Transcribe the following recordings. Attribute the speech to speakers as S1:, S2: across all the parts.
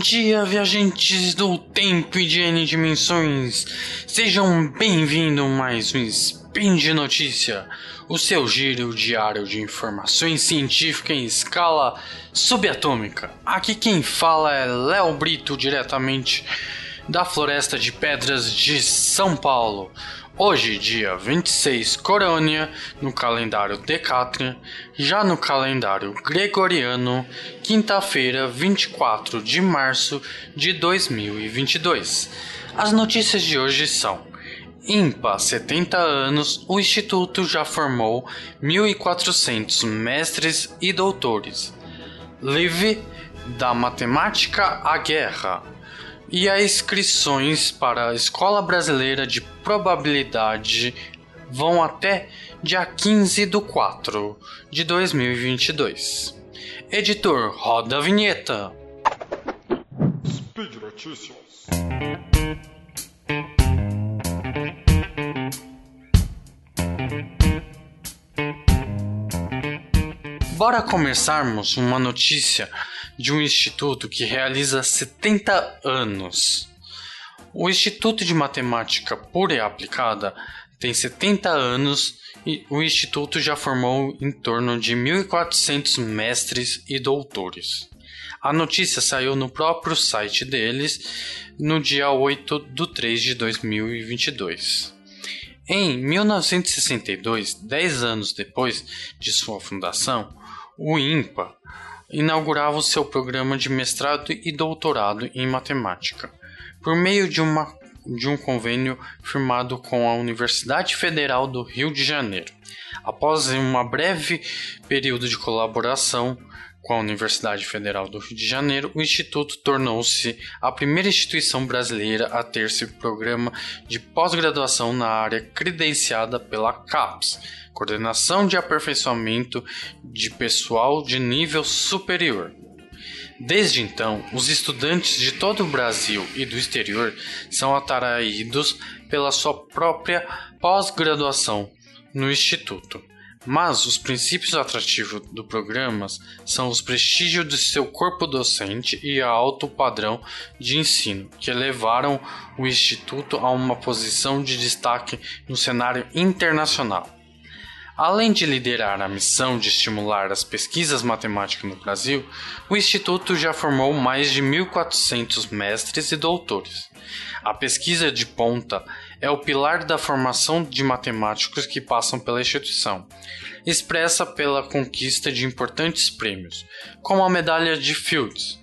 S1: dia, viajantes do tempo e de N dimensões. Sejam bem-vindos a mais um Spin de Notícia, o seu giro diário de informações científicas em escala subatômica. Aqui quem fala é Léo Brito, diretamente da Floresta de Pedras de São Paulo. Hoje, dia 26 Corônia, no calendário Decatrian, já no calendário Gregoriano, quinta-feira, 24 de março de 2022. As notícias de hoje são: IMPA 70 anos, o Instituto já formou 1.400 mestres e doutores. Live da Matemática à Guerra e as inscrições para a Escola Brasileira de Probabilidade vão até dia 15 do 4 de 2022. Editor, roda a vinheta. Speed Notícias. Bora começarmos uma notícia de um instituto que realiza 70 anos. O Instituto de Matemática Pura e Aplicada tem 70 anos e o instituto já formou em torno de 1.400 mestres e doutores. A notícia saiu no próprio site deles no dia 8 de 3 de 2022. Em 1962, 10 anos depois de sua fundação, o INPA inaugurava o seu programa de mestrado e doutorado em matemática, por meio de, uma, de um convênio firmado com a Universidade Federal do Rio de Janeiro. Após um breve período de colaboração com a Universidade Federal do Rio de Janeiro, o Instituto tornou-se a primeira instituição brasileira a ter esse programa de pós-graduação na área credenciada pela CAPES, Coordenação de Aperfeiçoamento de Pessoal de Nível Superior. Desde então, os estudantes de todo o Brasil e do exterior são atraídos pela sua própria pós-graduação no Instituto. Mas os princípios atrativos do programa são os prestígios de seu corpo docente e alto padrão de ensino, que levaram o Instituto a uma posição de destaque no cenário internacional. Além de liderar a missão de estimular as pesquisas matemáticas no Brasil, o Instituto já formou mais de 1.400 mestres e doutores. A pesquisa de ponta é o pilar da formação de matemáticos que passam pela instituição, expressa pela conquista de importantes prêmios, como a medalha de Fields,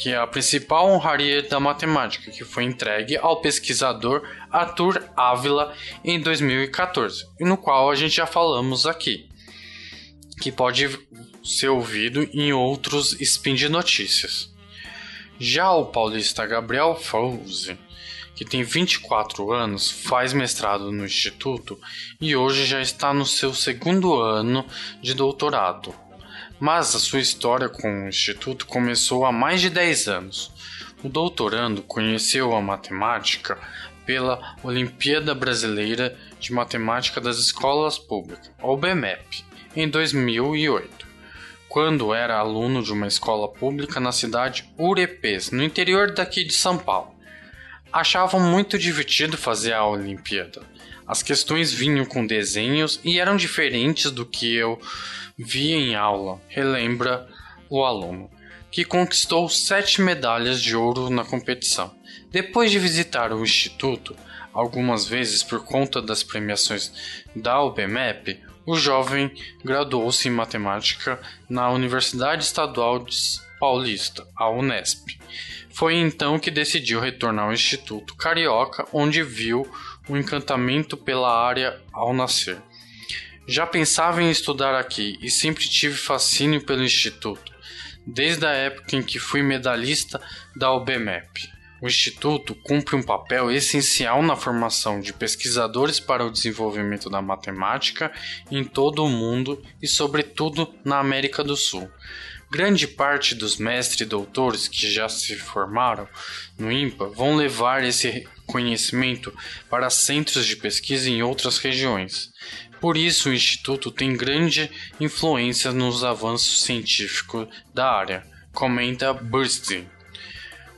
S1: que é a principal honraria da matemática, que foi entregue ao pesquisador Arthur Ávila em 2014, e no qual a gente já falamos aqui, que pode ser ouvido em outros spin de notícias. Já o paulista Gabriel Fauzi, que tem 24 anos, faz mestrado no Instituto e hoje já está no seu segundo ano de doutorado mas a sua história com o Instituto começou há mais de 10 anos. O doutorando conheceu a matemática pela Olimpíada Brasileira de Matemática das Escolas Públicas, OBMEP, em 2008, quando era aluno de uma escola pública na cidade Urepês, no interior daqui de São Paulo. Achavam muito divertido fazer a Olimpíada. As questões vinham com desenhos e eram diferentes do que eu via em aula, relembra o aluno, que conquistou sete medalhas de ouro na competição. Depois de visitar o instituto algumas vezes por conta das premiações da UBMEP, o jovem graduou-se em matemática na Universidade Estadual de Paulista, a Unesp. Foi então que decidiu retornar ao Instituto Carioca, onde viu o encantamento pela área ao nascer. Já pensava em estudar aqui e sempre tive fascínio pelo Instituto, desde a época em que fui medalhista da OBMEP. O Instituto cumpre um papel essencial na formação de pesquisadores para o desenvolvimento da matemática em todo o mundo e, sobretudo, na América do Sul. Grande parte dos mestres e doutores que já se formaram no IMPA vão levar esse conhecimento para centros de pesquisa em outras regiões. Por isso, o Instituto tem grande influência nos avanços científicos da área, comenta Burstein.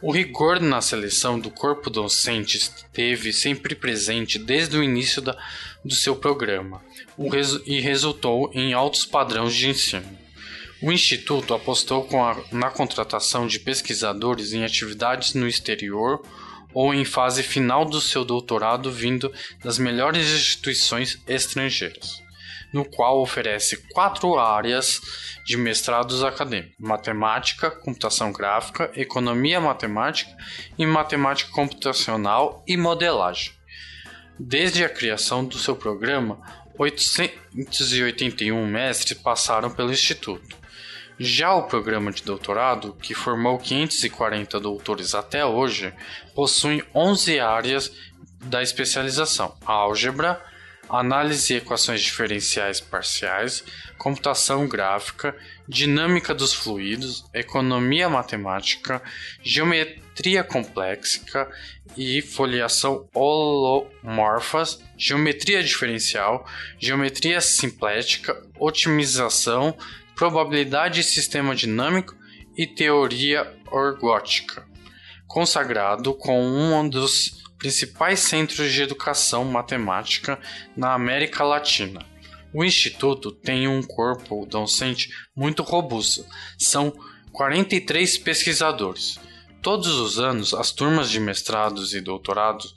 S1: O rigor na seleção do corpo docente esteve sempre presente desde o início da, do seu programa resu e resultou em altos padrões de ensino. O Instituto apostou a, na contratação de pesquisadores em atividades no exterior ou em fase final do seu doutorado vindo das melhores instituições estrangeiras, no qual oferece quatro áreas de mestrados acadêmicos: matemática, computação gráfica, economia matemática e matemática computacional e modelagem. Desde a criação do seu programa, 881 mestres passaram pelo Instituto. Já o programa de doutorado, que formou 540 doutores até hoje, possui 11 áreas da especialização: álgebra, análise e equações diferenciais parciais, computação gráfica, dinâmica dos fluidos, economia matemática, geometria complexa e foliação holomorfas, geometria diferencial, geometria simplética, otimização, probabilidade e sistema dinâmico e teoria orgótica, consagrado com um dos principais centros de educação matemática na América Latina. O Instituto tem um corpo docente muito robusto, são 43 pesquisadores. Todos os anos, as turmas de mestrados e doutorados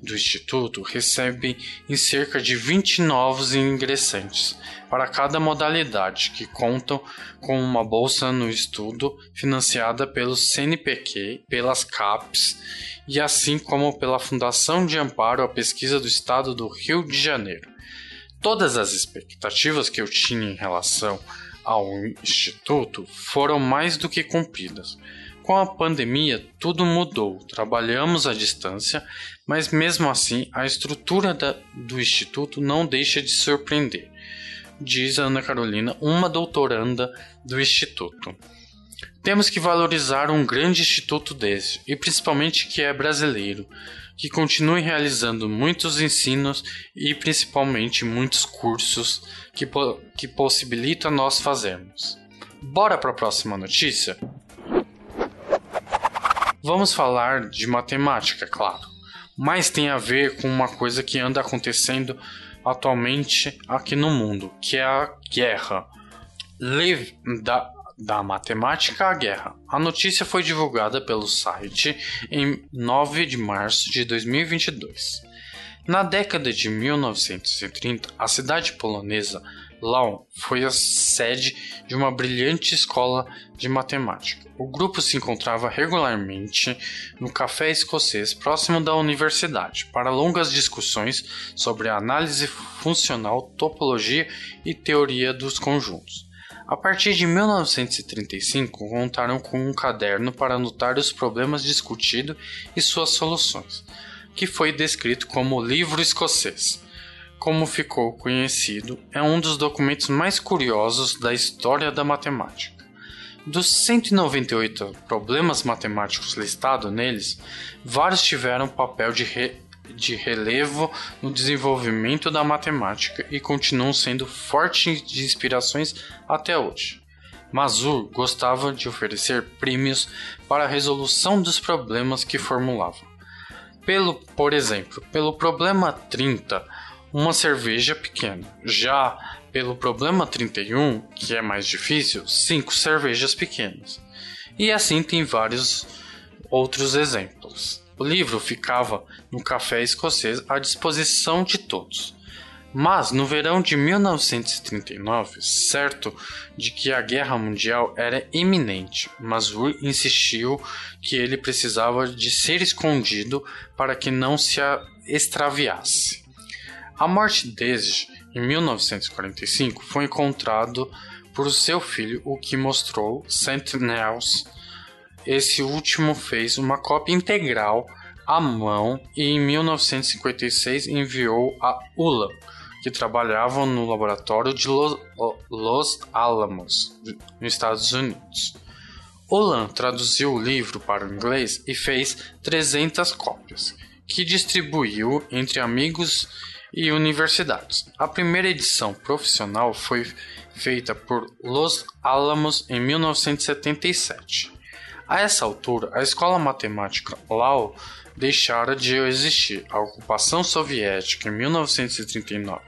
S1: do Instituto recebem em cerca de 20 novos ingressantes para cada modalidade, que contam com uma bolsa no estudo financiada pelo CNPq, pelas CAPES e assim como pela Fundação de Amparo à Pesquisa do Estado do Rio de Janeiro. Todas as expectativas que eu tinha em relação ao Instituto foram mais do que cumpridas. Com a pandemia, tudo mudou. Trabalhamos à distância, mas mesmo assim, a estrutura da, do Instituto não deixa de surpreender, diz Ana Carolina, uma doutoranda do Instituto. Temos que valorizar um grande instituto desse, e principalmente que é brasileiro, que continue realizando muitos ensinos e principalmente muitos cursos que, po que possibilita nós fazermos. Bora para a próxima notícia? Vamos falar de matemática, claro, mas tem a ver com uma coisa que anda acontecendo atualmente aqui no mundo, que é a guerra. Live da da matemática à guerra. A notícia foi divulgada pelo site em 9 de março de 2022. Na década de 1930, a cidade polonesa Laon foi a sede de uma brilhante escola de matemática. O grupo se encontrava regularmente no café escocês próximo da universidade para longas discussões sobre análise funcional, topologia e teoria dos conjuntos. A partir de 1935, contaram com um caderno para anotar os problemas discutidos e suas soluções, que foi descrito como Livro Escocês. Como ficou conhecido, é um dos documentos mais curiosos da história da matemática. Dos 198 problemas matemáticos listados neles, vários tiveram papel de re de relevo no desenvolvimento da matemática e continuam sendo fortes de inspirações até hoje. Mazur gostava de oferecer prêmios para a resolução dos problemas que formulava. Pelo, por exemplo, pelo problema 30, uma cerveja pequena. Já pelo problema 31, que é mais difícil, cinco cervejas pequenas. E assim tem vários outros exemplos. O livro ficava no café escocês à disposição de todos. Mas no verão de 1939, certo de que a guerra mundial era iminente, Masur insistiu que ele precisava de ser escondido para que não se extraviasse. A morte dele, em 1945, foi encontrado por seu filho, o que mostrou Sentinels esse último fez uma cópia integral à mão e em 1956 enviou a ULA, que trabalhava no laboratório de Los Alamos, nos Estados Unidos. Olan traduziu o livro para o inglês e fez 300 cópias, que distribuiu entre amigos e universidades. A primeira edição profissional foi feita por Los Alamos em 1977. A essa altura, a escola matemática Lau deixara de existir. A ocupação soviética em 1939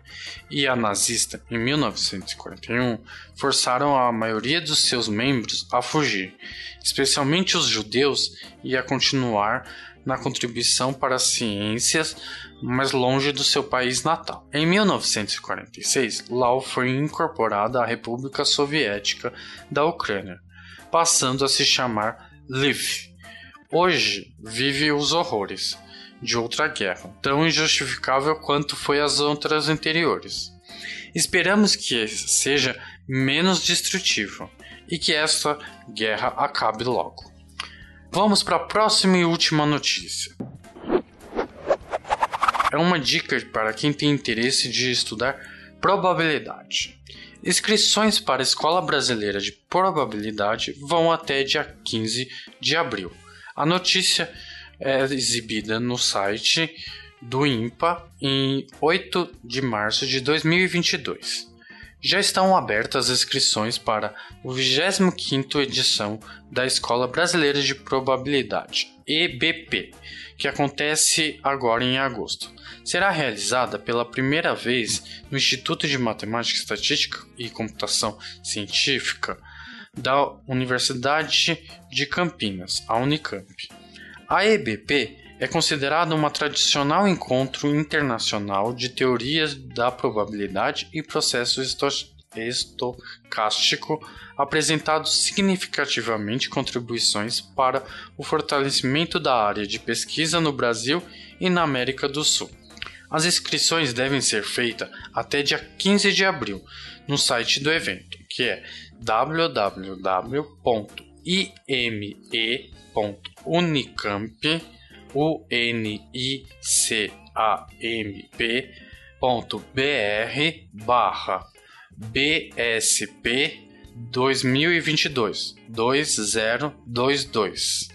S1: e a nazista em 1941 forçaram a maioria dos seus membros a fugir, especialmente os judeus, e a continuar na contribuição para as ciências mais longe do seu país natal. Em 1946, Lau foi incorporada à República Soviética da Ucrânia, passando a se chamar Lviv. Hoje vive os horrores de outra guerra, tão injustificável quanto foi as outras anteriores. Esperamos que seja menos destrutivo e que esta guerra acabe logo. Vamos para a próxima e última notícia. É uma dica para quem tem interesse de estudar probabilidade. Inscrições para a Escola Brasileira de Probabilidade vão até dia 15 de abril. A notícia é exibida no site do INPA em 8 de março de 2022 já estão abertas as inscrições para o 25º edição da Escola Brasileira de Probabilidade, EBP, que acontece agora em agosto. Será realizada pela primeira vez no Instituto de Matemática, Estatística e Computação Científica da Universidade de Campinas, a Unicamp. A EBP é considerado um tradicional encontro internacional de teorias da probabilidade e processo estocástico, apresentado significativamente contribuições para o fortalecimento da área de pesquisa no Brasil e na América do Sul. As inscrições devem ser feitas até dia 15 de abril no site do evento, que é www.ime.unicamp.com unicamp.br barra BSP 2022 2022.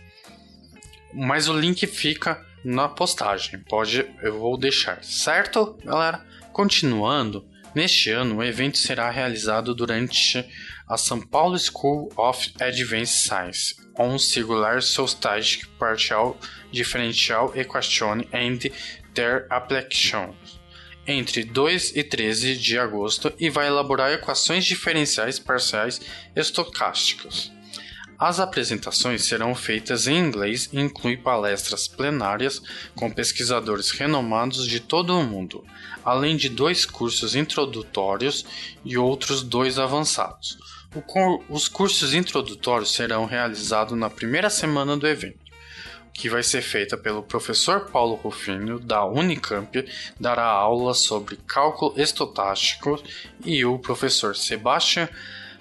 S1: Mas o link fica na postagem. Pode, eu vou deixar, certo, galera? Continuando, neste ano o evento será realizado durante a São Paulo School of Advanced Science, on Singular Stochastic Partial Differential Equation and their Applications, entre 2 e 13 de agosto e vai elaborar equações diferenciais parciais estocásticas. As apresentações serão feitas em inglês e incluem palestras plenárias com pesquisadores renomados de todo o mundo, além de dois cursos introdutórios e outros dois avançados. Os cursos introdutórios serão realizados na primeira semana do evento, que vai ser feita pelo professor Paulo Rufinho, da Unicamp, dará aula sobre cálculo estocástico, e o professor Sebastian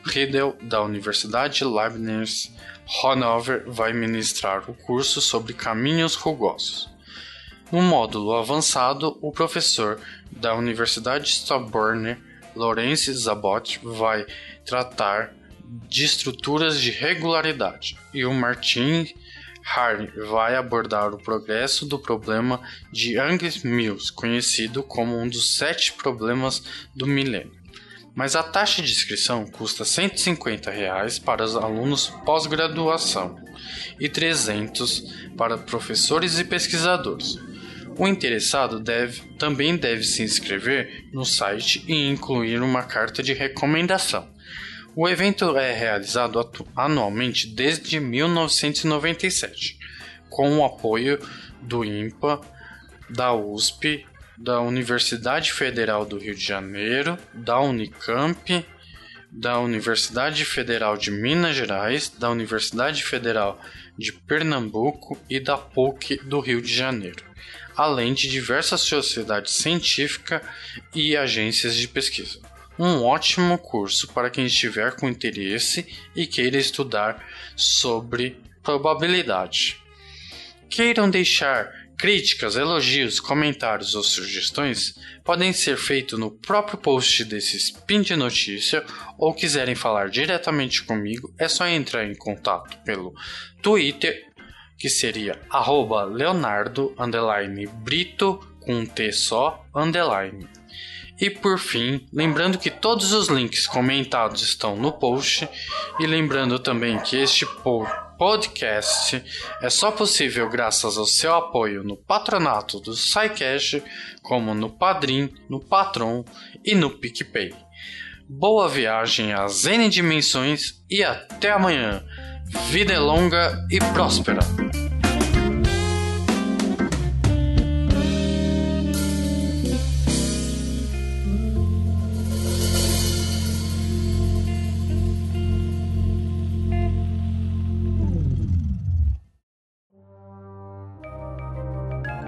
S1: Riedel, da Universidade Leibniz Hannover, vai ministrar o curso sobre caminhos rugosos. No módulo avançado, o professor da Universidade Sorbonne, Laurence Zabot, vai tratar de estruturas de regularidade, e o Martin Harney vai abordar o progresso do problema de Young-Mills, conhecido como um dos sete problemas do milênio. Mas a taxa de inscrição custa 150 reais para os alunos pós-graduação e 300 para professores e pesquisadores. O interessado deve, também deve se inscrever no site e incluir uma carta de recomendação. O evento é realizado anualmente desde 1997, com o apoio do IMPA, da USP, da Universidade Federal do Rio de Janeiro, da Unicamp, da Universidade Federal de Minas Gerais, da Universidade Federal de Pernambuco e da PUC do Rio de Janeiro além de diversas sociedades científicas e agências de pesquisa. Um ótimo curso para quem estiver com interesse e queira estudar sobre probabilidade. Queiram deixar críticas, elogios, comentários ou sugestões podem ser feitos no próprio post desse spin de notícia ou quiserem falar diretamente comigo, é só entrar em contato pelo Twitter que seria Leonardo Brito com um T só underline. E por fim, lembrando que todos os links comentados estão no post e lembrando também que este podcast é só possível graças ao seu apoio no patronato do SciCash, como no Padrim, no Patron e no PicPay. Boa viagem às N dimensões e até amanhã. Vida longa e próspera.